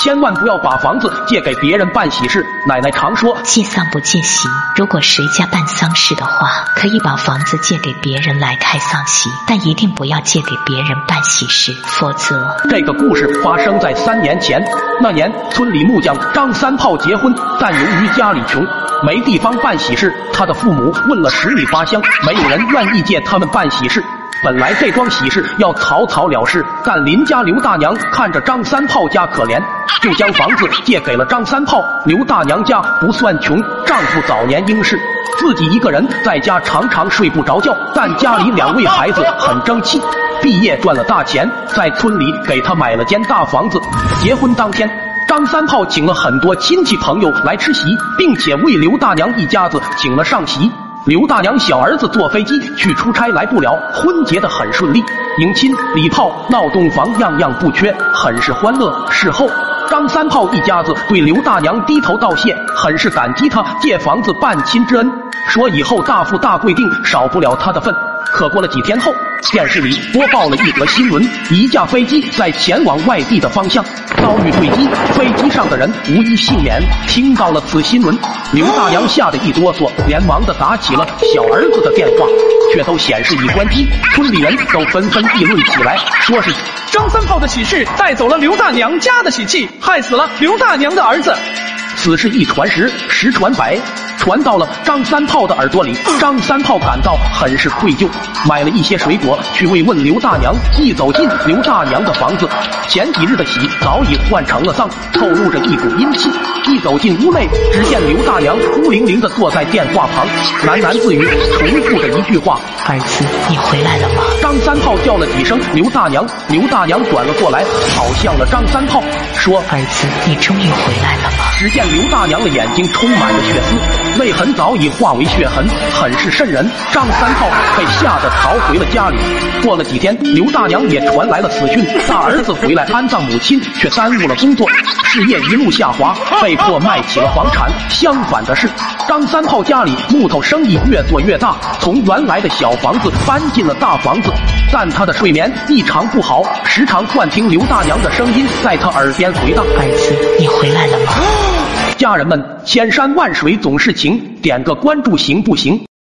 千万不要把房子借给别人办喜事。奶奶常说，借丧不借喜。如果谁家办丧事的话，可以把房子借给别人来开丧喜，但一定不要借给别人办喜事，否则……这个故事发生在三年前。那年，村里木匠张三炮结婚，但由于家里穷，没地方办喜事，他的父母问了十里八乡，没有人愿意借他们办喜事。本来这桩喜事要草草了事，但邻家刘大娘看着张三炮家可怜，就将房子借给了张三炮。刘大娘家不算穷，丈夫早年应试，自己一个人在家常常睡不着觉，但家里两位孩子很争气，毕业赚了大钱，在村里给他买了间大房子。结婚当天，张三炮请了很多亲戚朋友来吃席，并且为刘大娘一家子请了上席。刘大娘小儿子坐飞机去出差来不了，婚结的很顺利，迎亲、礼炮、闹洞房样样不缺，很是欢乐。事后，张三炮一家子对刘大娘低头道谢，很是感激他借房子办亲之恩，说以后大富大贵定少不了他的份。可过了几天后，电视里播报了一则新闻：一架飞机在前往外地的方向遭遇坠机，飞机上的人无一幸免。听到了此新闻，刘大娘吓得一哆嗦，连忙的打起了小儿子的电话，却都显示已关机。村里人都纷纷议论起来，说是张三炮的喜事带走了刘大娘家的喜气，害死了刘大娘的儿子。此事一传十，十传百。传到了张三炮的耳朵里，张三炮感到很是愧疚，买了一些水果去慰问刘大娘。一走进刘大娘的房子，前几日的喜早已换成了丧，透露着一股阴气。一走进屋内，只见刘大娘孤零零的坐在电话旁，喃喃自语，重复着一句话：“儿子，你回来了吗？”张三炮叫了几声刘大娘，刘大娘转了过来，跑向了张三炮，说：“儿子，你终于回来了吗？”只见刘大娘的眼睛充满了血丝，泪痕早已化为血痕，很是瘆人。张三炮被吓得逃回了家里。过了几天，刘大娘也传来了死讯，大儿子回来安葬母亲，却耽误了工作，事业一路下滑，被迫卖起了房产。相反的是，张三炮家里木头生意越做越大，从原来的小房子搬进了大房子，但他的睡眠异常不好，时常幻听刘大娘的声音在他耳边回荡：“儿子，你回来了吗？”家人们，千山万水总是情，点个关注行不行？